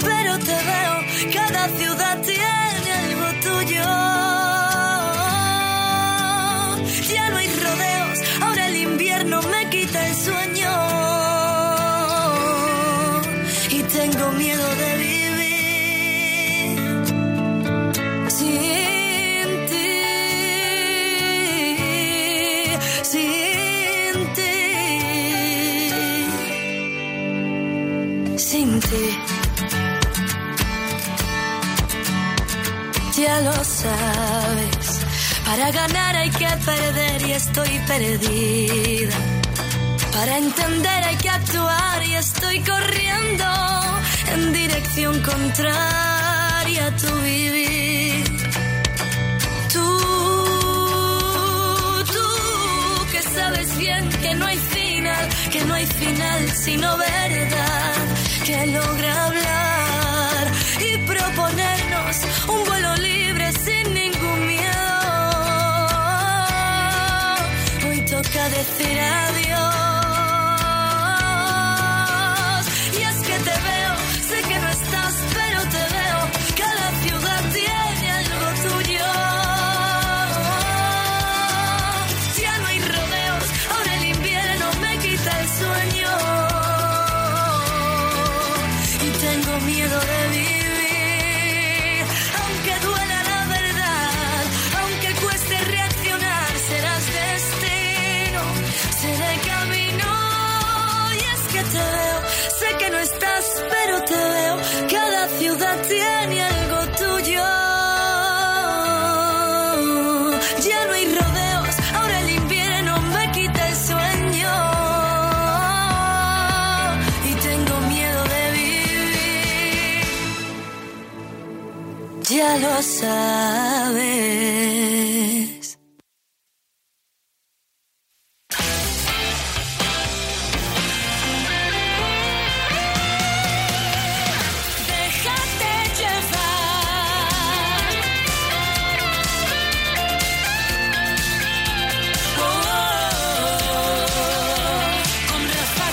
pero te veo. Cada ciudad tiene algo tuyo. Ya no hay rodeos, ahora el invierno me quita el sueño. Y tengo miedo de vivir sin ti, sin ti, sin ti. Lo sabes, para ganar hay que perder y estoy perdida. Para entender hay que actuar y estoy corriendo en dirección contraria a tu vivir. Tú, tú, que sabes bien que no hay final, que no hay final sino verdad, que logra hablar y proponernos un decir adiós. Ya lo sabes. Déjate llevar. Oh, con Rafa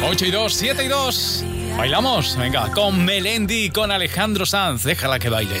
Cano. 8 y 2, 7 y 2. Bailamos, venga, con Melendi con Alejandro Sanz. Déjala que baile.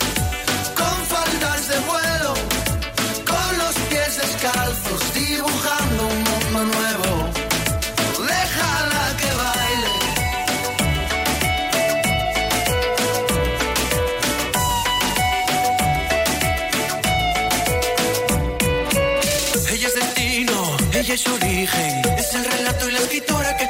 descalzos, dibujando un mundo nuevo. Déjala que baile. Ella es destino, ella es origen. Es el relato y la escritora que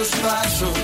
nuestros pasos.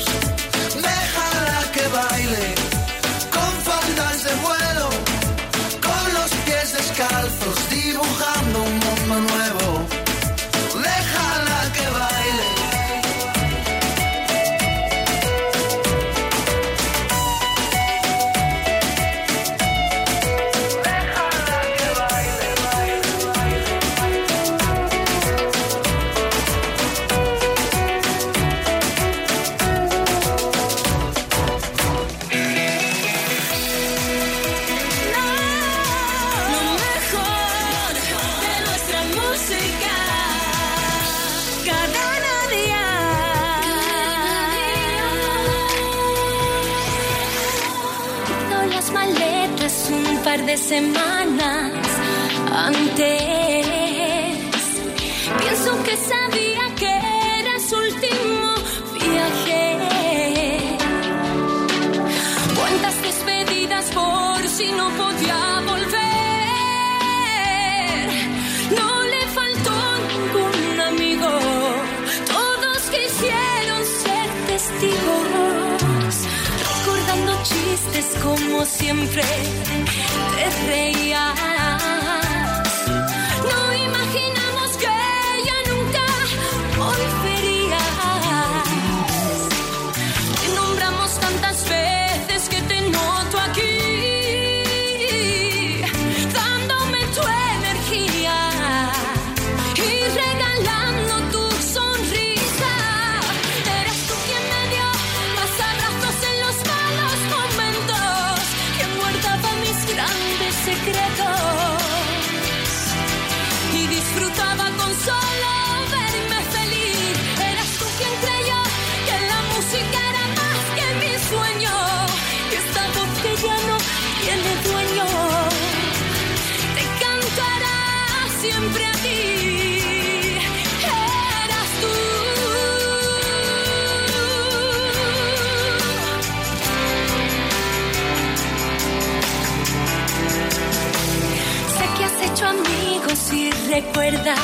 amigos y recuerdas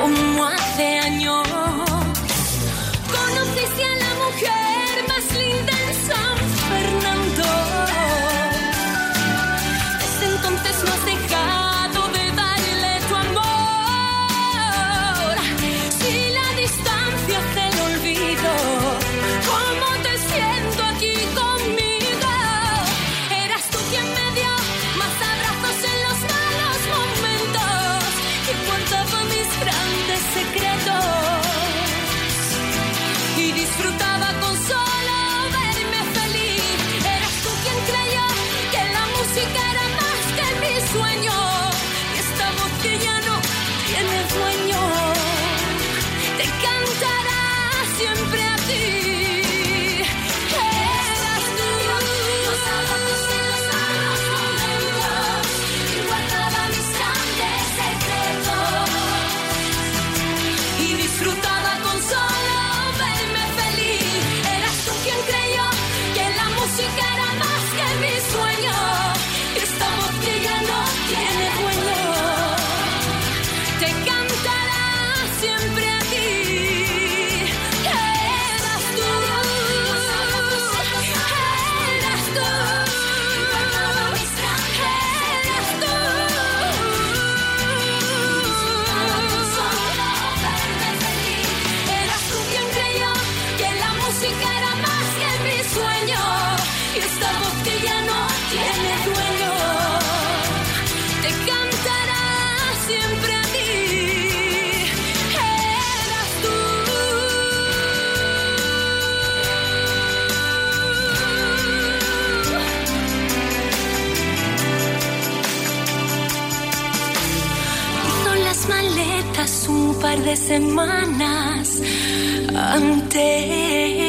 como hace años conociste a la mujer más linda. de semanas antes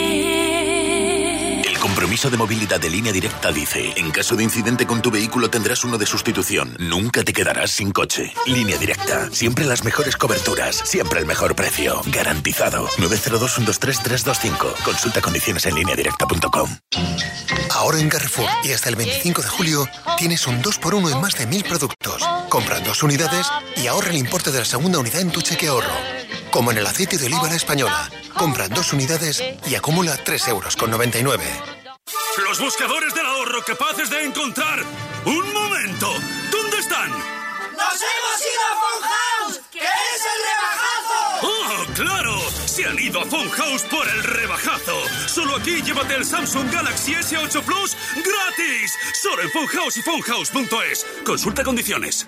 aviso de movilidad de línea directa dice, en caso de incidente con tu vehículo tendrás uno de sustitución. Nunca te quedarás sin coche. Línea directa, siempre las mejores coberturas, siempre el mejor precio. Garantizado. 902-123-325. Consulta condiciones en línea directa.com. Ahora en Carrefour y hasta el 25 de julio tienes un 2x1 en más de 1000 productos. Compra dos unidades y ahorra el importe de la segunda unidad en tu cheque ahorro. Como en el aceite de oliva la española. Compra dos unidades y acumula 3,99 euros. Los buscadores del ahorro capaces de encontrar... ¡Un momento! ¿Dónde están? ¡Nos hemos ido a Funhouse! ¡Que es el rebajazo! ¡Oh, claro! Se han ido a Funhouse por el rebajazo. Solo aquí llévate el Samsung Galaxy S8 Plus gratis. Solo en Funhouse y Funhouse.es. Consulta condiciones.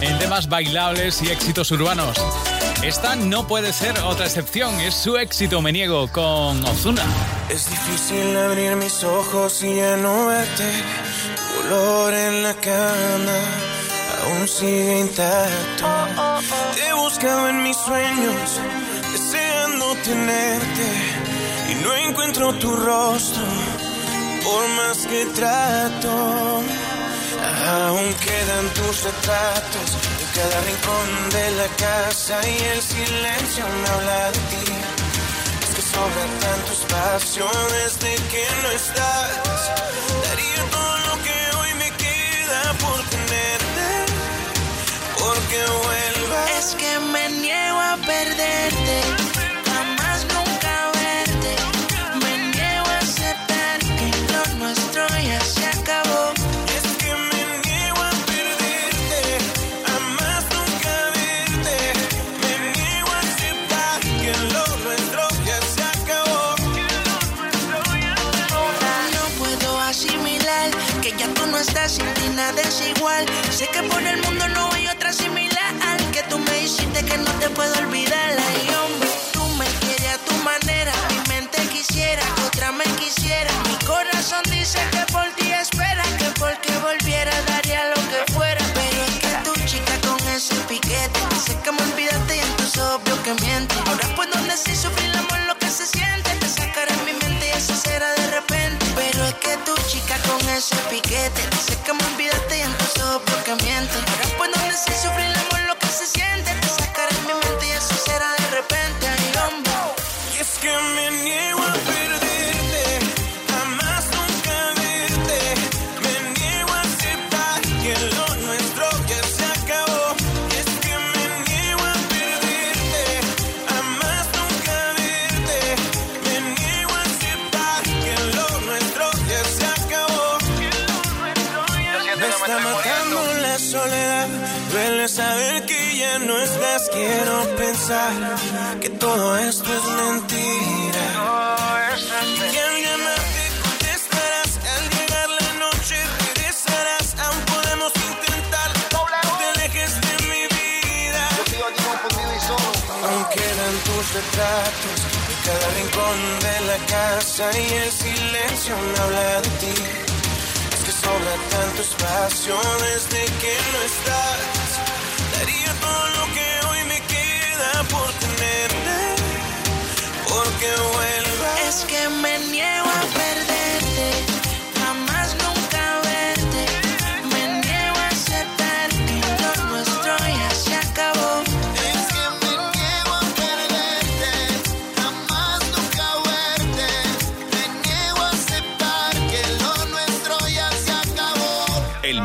en temas bailables y éxitos urbanos. Esta no puede ser otra excepción, es su éxito Me Niego con Ozuna. Es difícil abrir mis ojos y ya no verte. Tu olor en la cama aún sigue intacto. Te he buscado en mis sueños, deseando tenerte. Y no encuentro tu rostro, por más que trato. Aún quedan tus retratos en cada rincón de la casa y el silencio me habla de ti. Es que sobra tanto espacio desde que no estás. Daría todo lo que hoy me queda por tenerte, porque vuelvas. Es que me niego a perderte. Corazón dice está matando la soledad. Duele saber que ya no estás. Quiero pensar que todo esto es mentira. Y al llamarte contestarás. Al llegar la noche regresarás. Aún podemos intentar. No te alejes de mi vida. Aún quedan tus retratos. En cada rincón de la casa. Y el silencio me habla de ti. Sobra tanto espacio desde que no estás. Daría todo lo que hoy me queda por tenerte, porque vuelvas. Es que me niego a perderte,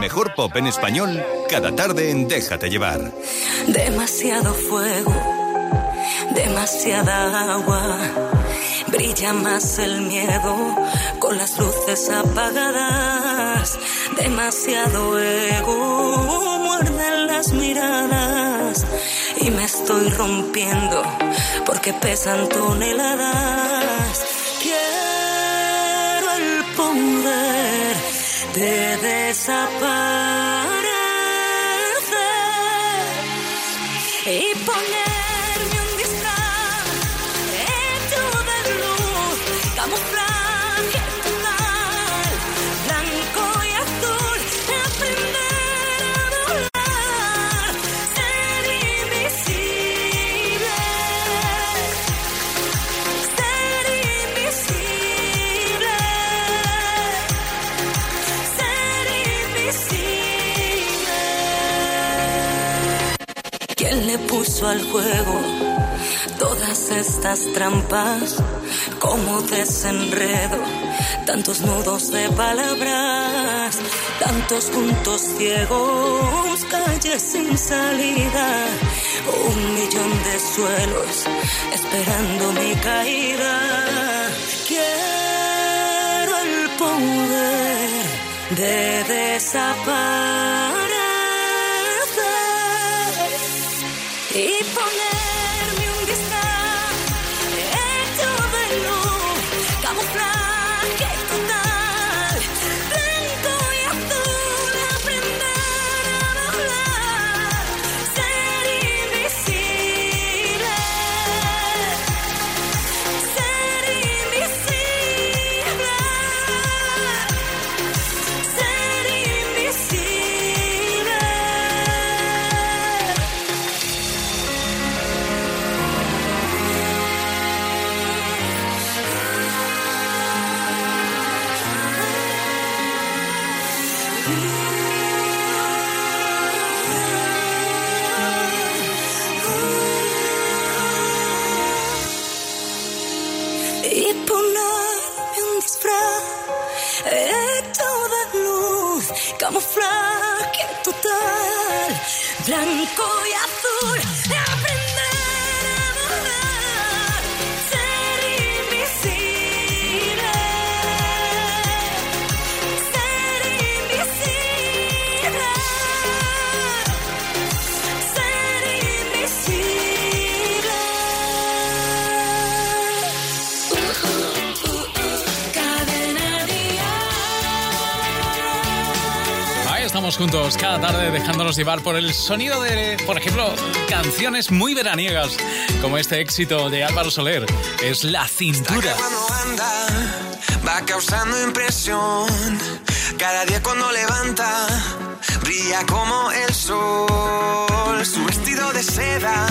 mejor pop en español, cada tarde en Déjate llevar. Demasiado fuego, demasiada agua. Brilla más el miedo con las luces apagadas. Demasiado ego, muerden las miradas. Y me estoy rompiendo porque pesan toneladas. Quiero el poder de desaparecer y ponerme juego todas estas trampas? Como desenredo, tantos nudos de palabras, tantos puntos ciegos, calles sin salida, un millón de suelos esperando mi caída. Quiero el poder de desaparecer y cool. Juntos cada tarde dejándonos llevar por el sonido de, por ejemplo, canciones muy veraniegas, como este éxito de Álvaro Soler, es La Cintura. cuando anda va causando impresión. Cada día cuando levanta brilla como el sol. Su vestido de seda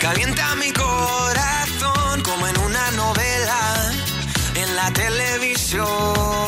calienta mi corazón como en una novela en la televisión.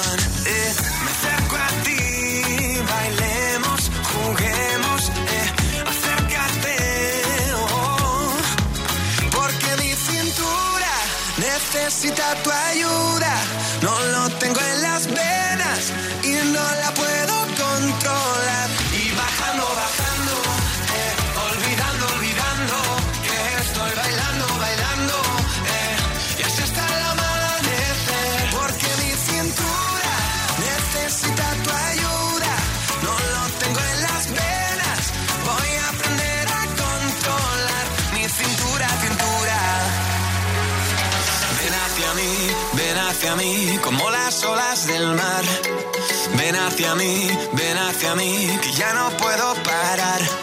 Necesita tu ayuda. Hacia mí, ven hacia mí, que ya no puedo parar.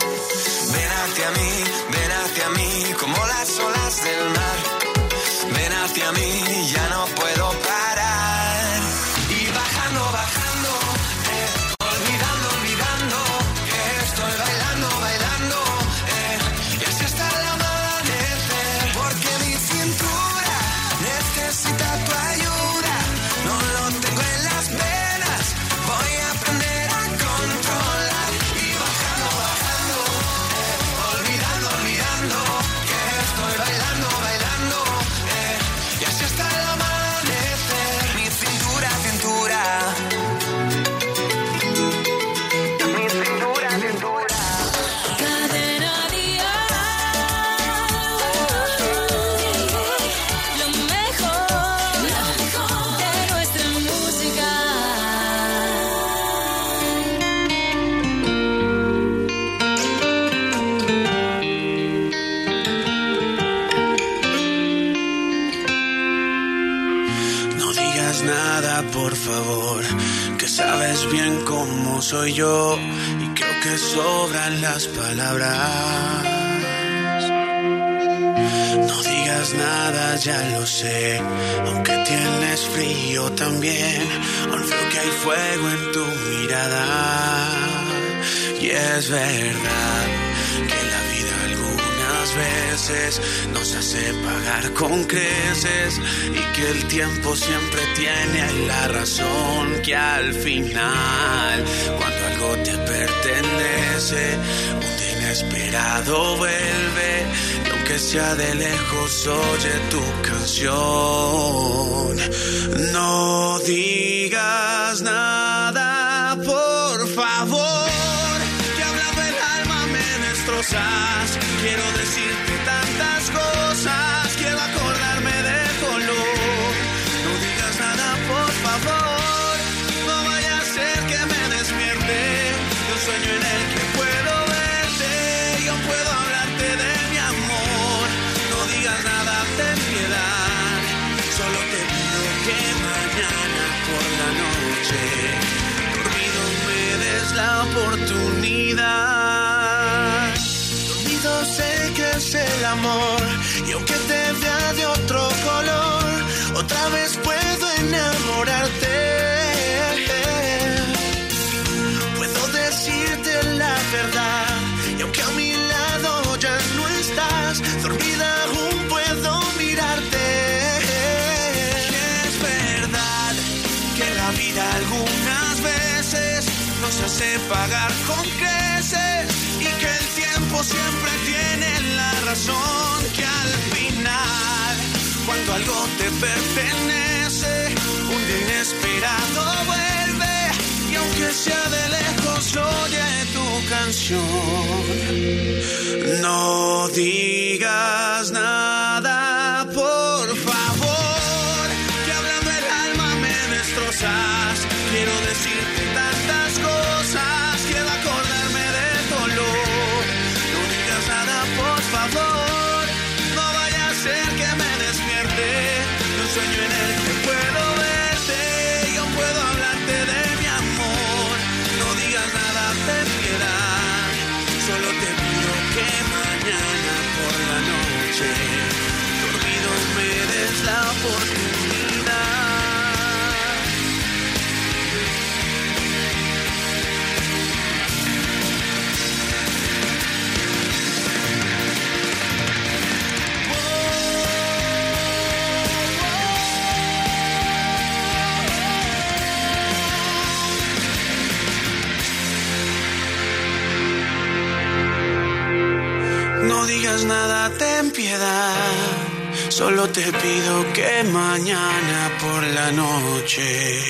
Sobran las palabras. No digas nada, ya lo sé, aunque tienes frío también, veo que hay fuego en tu mirada. Y es verdad que la vida algunas veces nos hace pagar con creces y que el tiempo siempre tiene la razón que al final cuando algo pertenece. Un inesperado vuelve. Y aunque sea de lejos oye tu canción. No digas nada por favor. Que hablando el alma me destrozas. Amor y aunque te vea de otro color, otra vez puedo enamorarte. Puedo decirte la verdad y aunque a mi lado ya no estás, dormida aún puedo mirarte. Es verdad que la vida algunas veces nos hace pagar con creces y que el tiempo siempre que al final cuando algo te pertenece un día inesperado vuelve. Y aunque sea de lejos oye tu canción. No digas nada nada, ten piedad. Solo te pido que mañana por la noche,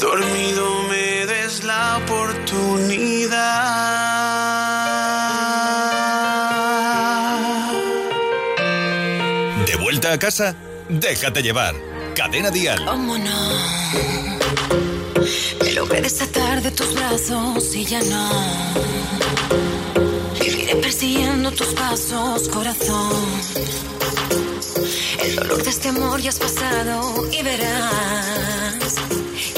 dormido me des la oportunidad. ¿De vuelta a casa? Déjate llevar. Cadena Dial. ¿Cómo no? Me logré desatar de tus brazos y ya no. Viviré persiguiendo tus pasos, corazón. El dolor de este amor ya has pasado y verás,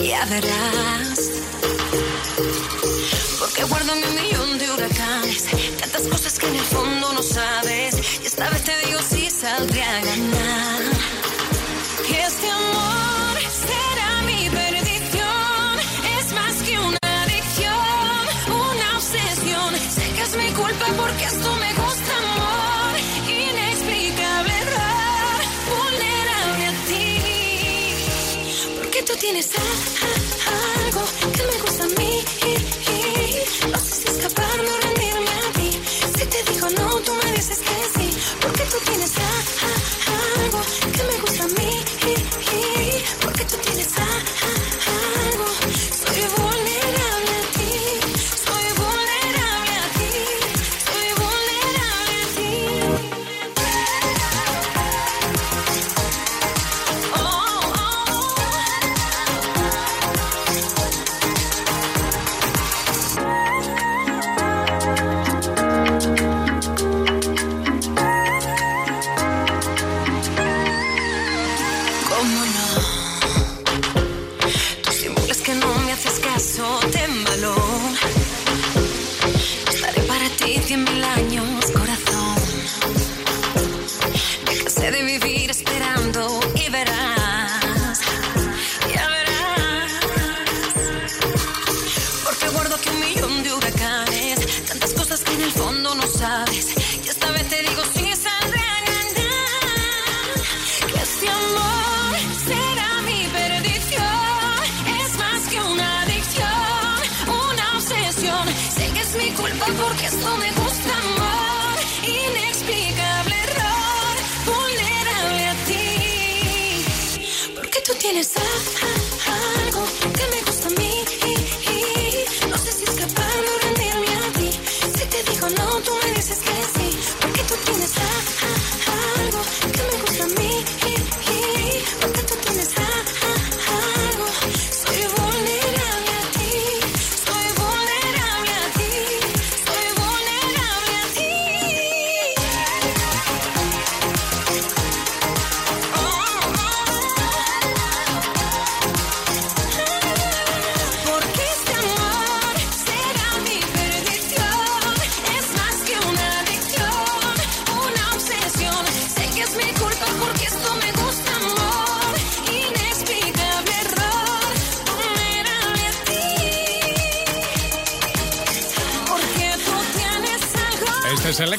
ya verás. Porque guardo mi millón de huracanes, tantas cosas que en el fondo no sabes. Y esta vez te digo si saldré a ganar. Este amor tienes algo que me gusta a mí.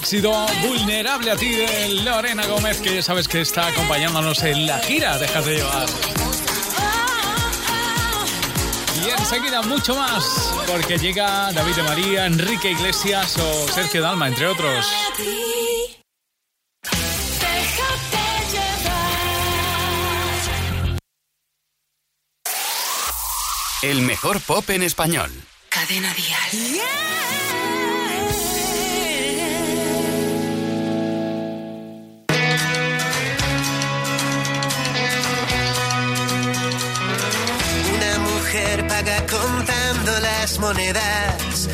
Éxito vulnerable a ti de Lorena Gómez, que ya sabes que está acompañándonos en la gira. Déjate llevar. Y enseguida mucho más, porque llega David de María, Enrique Iglesias o Sergio Dalma, entre otros. El mejor pop en español. Cadena Dial. Una paga contando las monedas.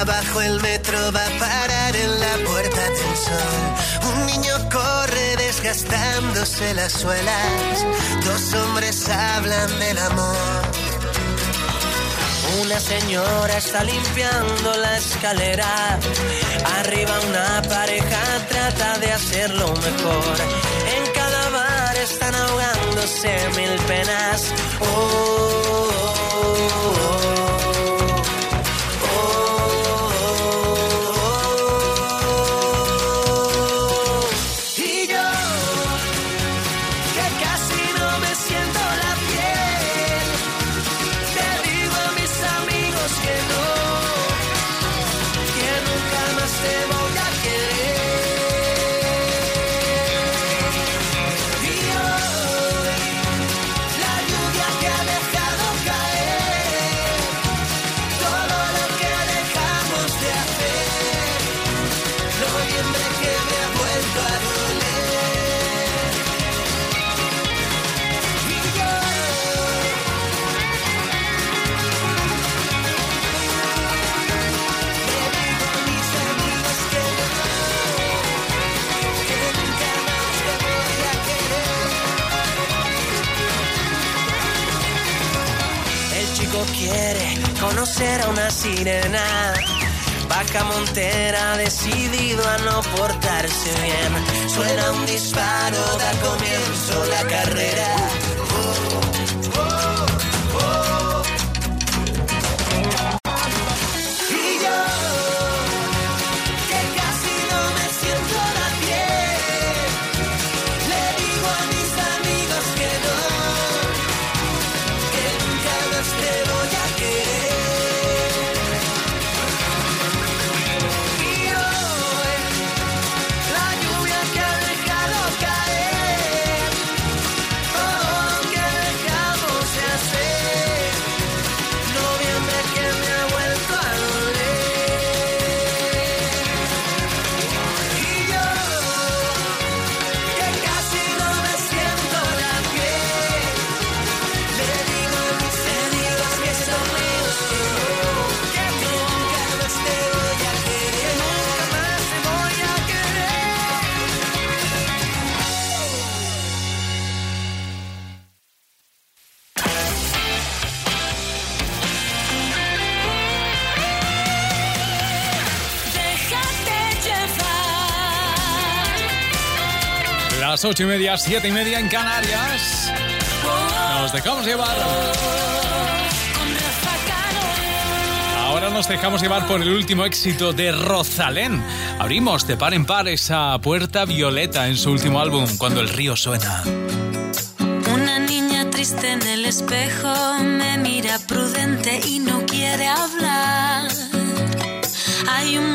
Abajo el metro va a parar en la puerta del sol. Un niño corre desgastándose las suelas. Dos hombres hablan del amor. Una señora está limpiando la escalera. Arriba una pareja trata de hacerlo mejor. En cada bar están ahogándose mil penas. Oh, oh, oh, conocer a una sirena. Vaca Montera decidido a no portarse bien. Suena un disparo, da comienzo la carrera. Las ocho y media, siete y media en Canarias. Nos dejamos llevar. Ahora nos dejamos llevar por el último éxito de Rosalén. Abrimos de par en par esa puerta violeta en su último álbum, Cuando el río suena. Una niña triste en el espejo me mira prudente y no quiere hablar. Hay un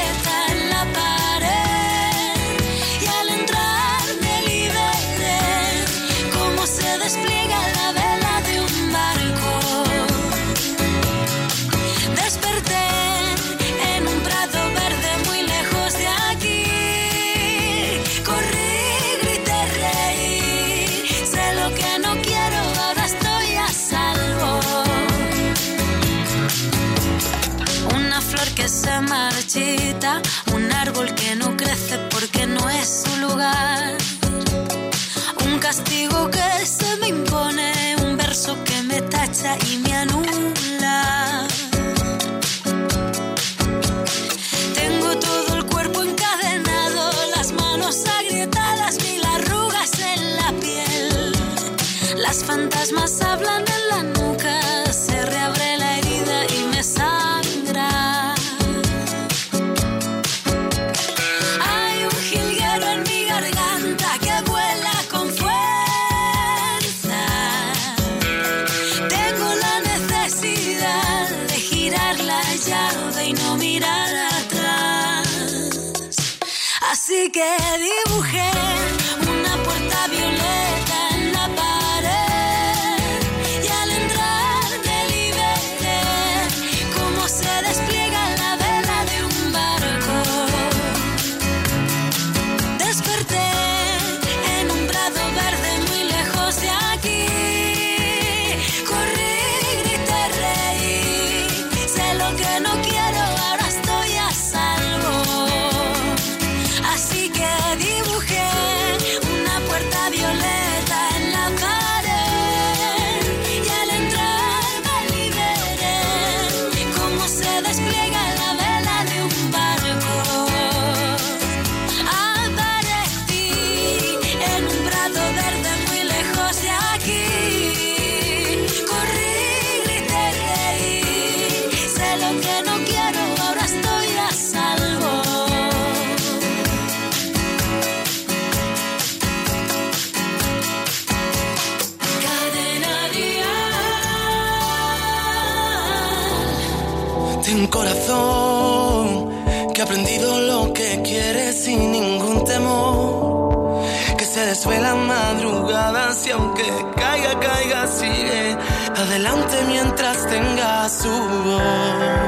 que dibujé una puerta violeta en la pared y al entrar te liberté, cómo se despliega. delante mientras tenga su voz.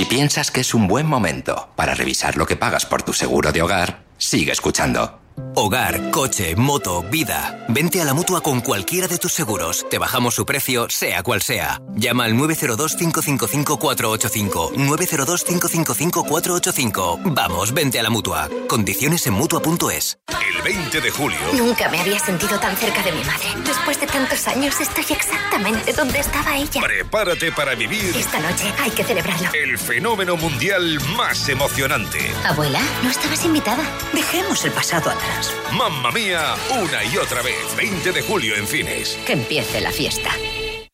Si piensas que es un buen momento para revisar lo que pagas por tu seguro de hogar, sigue escuchando. Hogar, coche, moto, vida. Vente a la mutua con cualquiera de tus seguros. Te bajamos su precio, sea cual sea. Llama al 902-555-485. 902-555-485. Vamos, vente a la mutua. Condiciones en mutua.es. El 20 de julio. Nunca me había sentido tan cerca de mi madre. Después de tantos años estoy exactamente donde estaba ella. Prepárate para vivir Esta noche hay que celebrarlo. el fenómeno mundial más emocionante. Abuela, no estabas invitada. Dejemos el pasado atrás. Mamma mía, una y otra vez. 20 de julio en cines. Que empiece la fiesta.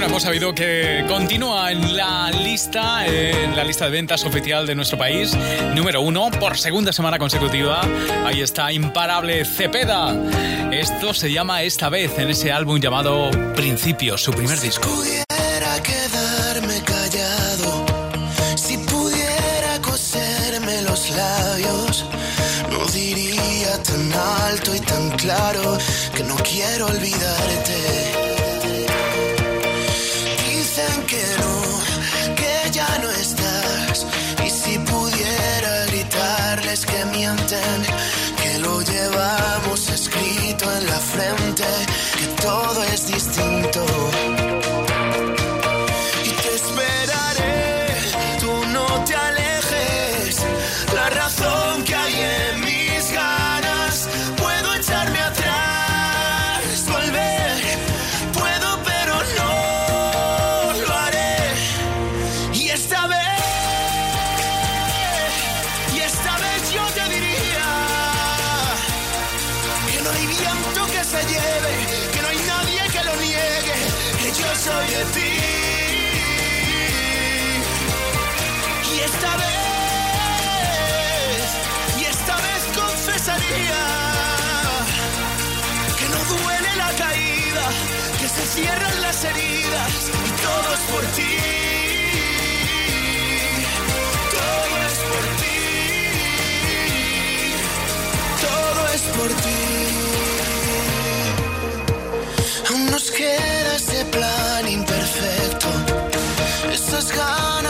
Bueno, hemos sabido que continúa en la lista, en la lista de ventas oficial de nuestro país, número uno por segunda semana consecutiva. Ahí está, imparable Cepeda. Esto se llama esta vez en ese álbum llamado Principio, su primer disco. labios, no diría tan alto y tan claro que no quiero olvidarte. Frente, por ti. Todo es por ti. Todo es por ti. Aún nos queda ese plan imperfecto. Esas ganas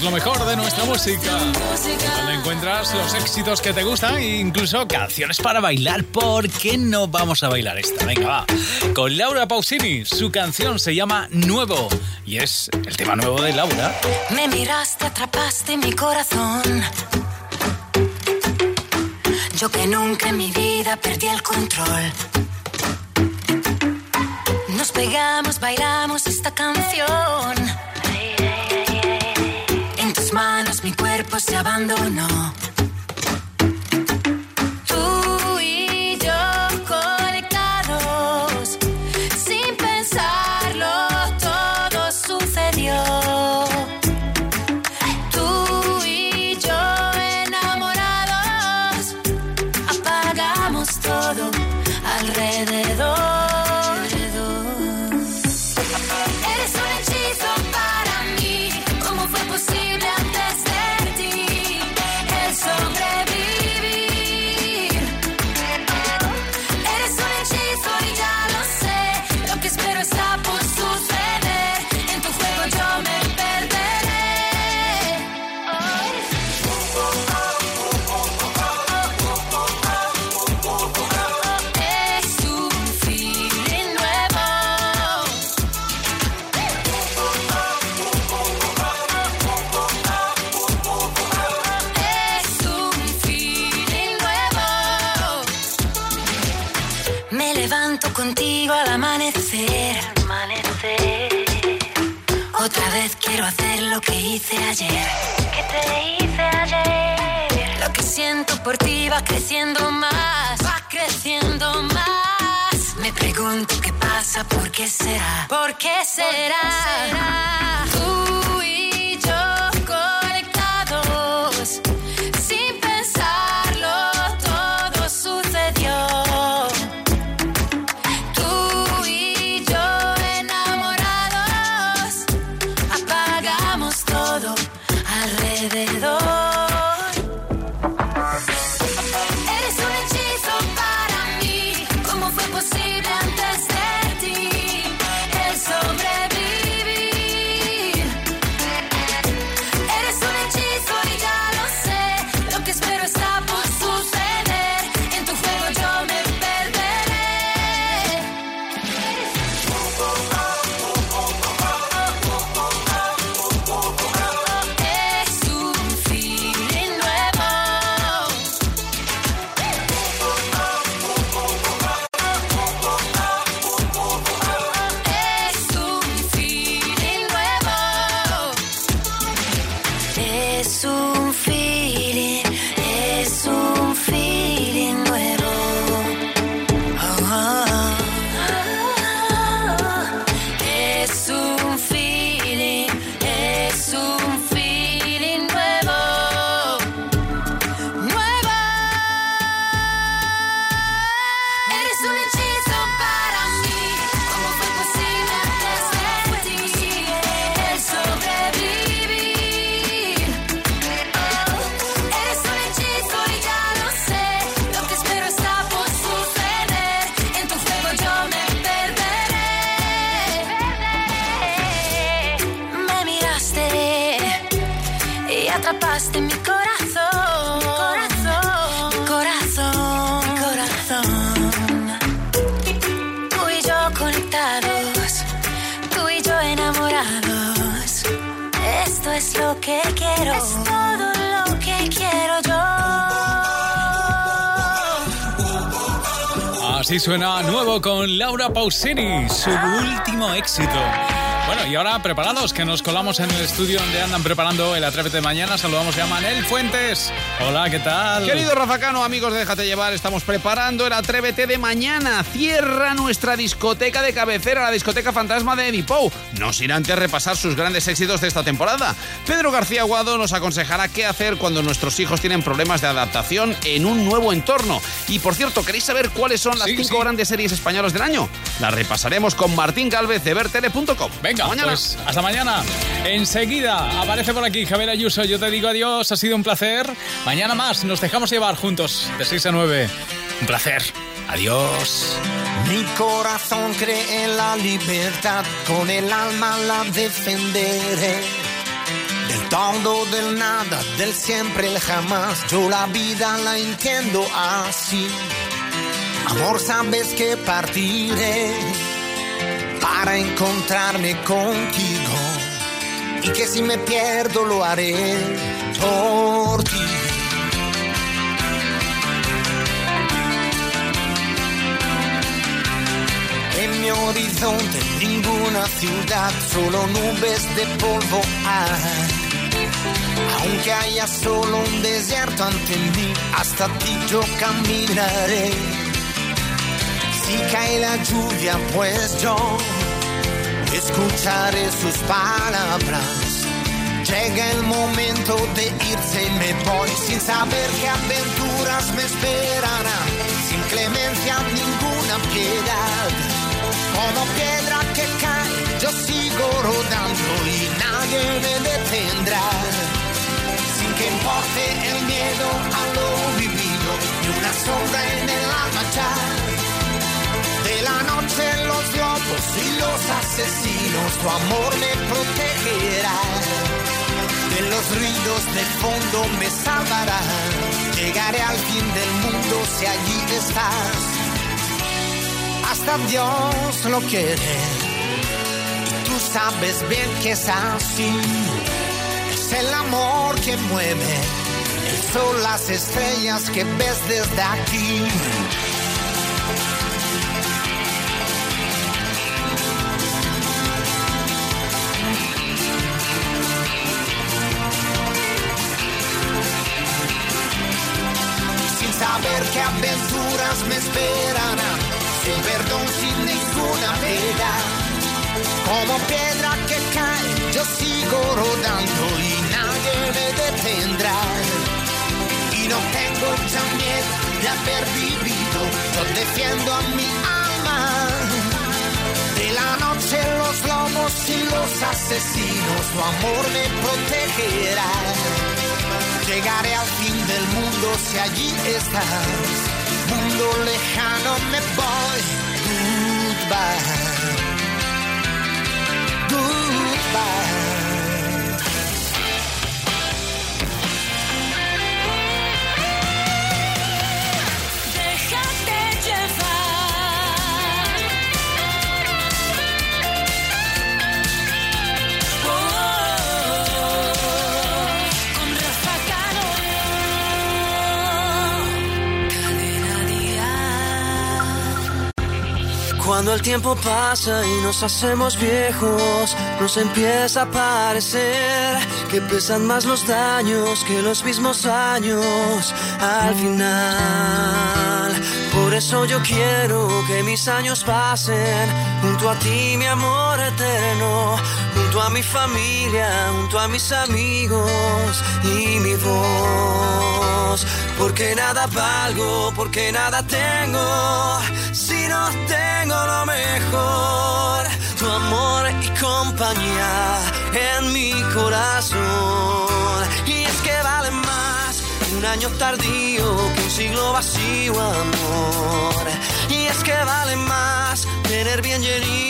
Esto es lo mejor de nuestra música. Donde encuentras los éxitos que te gustan e incluso canciones para bailar. ¿Por qué no vamos a bailar esta? Venga, va. Con Laura Pausini, su canción se llama Nuevo y es el tema nuevo de Laura. Me miraste, atrapaste mi corazón. Yo que nunca en mi vida perdí el control. Nos pegamos, bailamos esta canción. Se abandonó. Me levanto contigo al amanecer. Otra vez quiero hacer lo que hice ayer. ¿Qué te hice ayer? Lo que siento por ti va creciendo más. Va creciendo más. Me pregunto qué pasa, por qué será. ¿Por qué será? Tú y yo conectados. Atrapaste mi corazón. Corazón, corazón, corazón. Tú y yo conectados, tú y yo enamorados. Esto es lo que quiero. Es todo lo que quiero yo. Así suena nuevo con Laura Pausini, su último éxito. Bueno, y ahora preparados, que nos colamos en el estudio donde andan preparando el Atrévete de Mañana. Saludamos a Manel Fuentes. Hola, ¿qué tal? Querido Rafa Cano, amigos de Déjate Llevar, estamos preparando el Atrévete de mañana. Cierra nuestra discoteca de cabecera, la discoteca fantasma de Eddie Pou. No sin antes repasar sus grandes éxitos de esta temporada. Pedro García Guado nos aconsejará qué hacer cuando nuestros hijos tienen problemas de adaptación en un nuevo entorno. Y por cierto, ¿queréis saber cuáles son las Sí, cinco sí. grandes series españolas del año? Las repasaremos con Martín Galvez de vertele.com. Venga, Hasta mañana. pues hasta mañana. Enseguida aparece por aquí Javier Ayuso. Yo te digo adiós, ha sido un placer. Mañana más, nos dejamos llevar juntos de 6 a 9. Un placer. Adiós. Mi corazón cree en la libertad, con el alma la defenderé. Del Todo del nada, del siempre, el jamás. Yo la vida la entiendo así. Amor, sabes que partiré para encontrarme contigo. Y que si me pierdo lo haré por ti. En mi horizonte ninguna ciudad, solo nubes de polvo hay. Aunque haya solo un desierto ante hasta ti yo caminaré. Si cae la lluvia, pues yo escucharé sus palabras. Llega el momento de irse y me voy sin saber qué aventuras me esperarán. Sin clemencia, ninguna piedad. Como piedra que cae, yo sigo rodando y nadie me detendrá. Sin que importe el miedo a lo vivido, ni una sombra en el alma. Noche los lobos y los asesinos, tu amor me protegerá. De los ruidos de fondo me salvará. Llegaré al fin del mundo si allí estás. Hasta Dios lo quiere. Tú sabes bien que es así. Es el amor que mueve. Sol, las estrellas que ves desde aquí. Aventuras me esperarán, sin perdón, sin ninguna pena. Como piedra que cae, yo sigo rodando y nadie me detendrá. Y no tengo ya miedo de haber vivido, yo defiendo a mi alma. De la noche los lobos y los asesinos, tu amor me protegerá. Llegaré al fin del mundo si allí estás. Mundo lejano me voy. Goodbye. Cuando el tiempo pasa y nos hacemos viejos, nos empieza a parecer que pesan más los daños que los mismos años al final. Por eso yo quiero que mis años pasen junto a ti, mi amor eterno, junto a mi familia, junto a mis amigos y mi voz. Porque nada valgo, porque nada tengo, si no tengo lo mejor. Tu amor y compañía en mi corazón. Y es que vale más un año tardío que un siglo vacío, amor. Y es que vale más tener bien llenito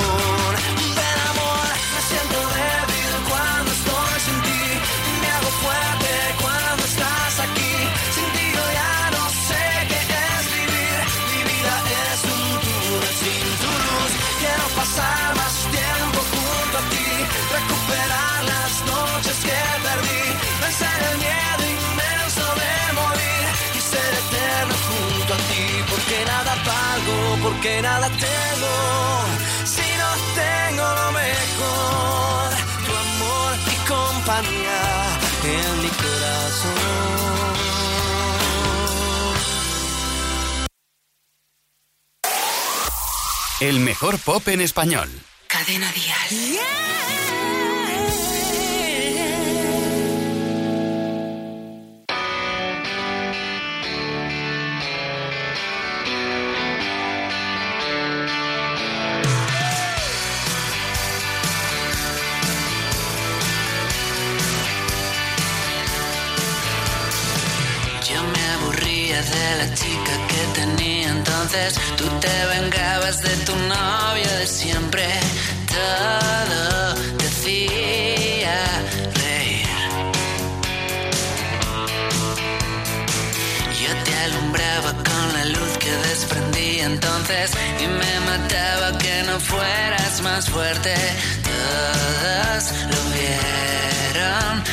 Nada tengo, si no tengo lo mejor, tu amor y compañía en mi corazón. El mejor pop en español. Cadena Dial. tú te vengabas de tu novio de siempre. Todo decía reír. Yo te alumbraba con la luz que desprendí entonces y me mataba que no fueras más fuerte. Todos lo vieron.